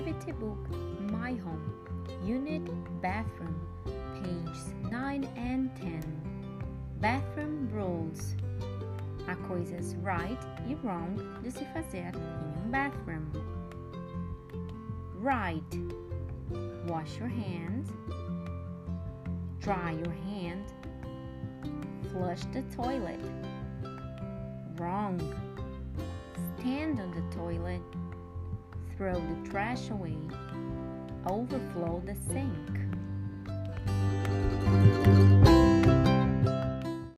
activity book My Home, Unit Bathroom, pages 9 and 10. Bathroom Rules: Há coisas right e wrong de se fazer em um bathroom. Right: Wash your hands, dry your hand, flush the toilet. Wrong: Stand on the toilet Throw the trash away. Overflow the sink.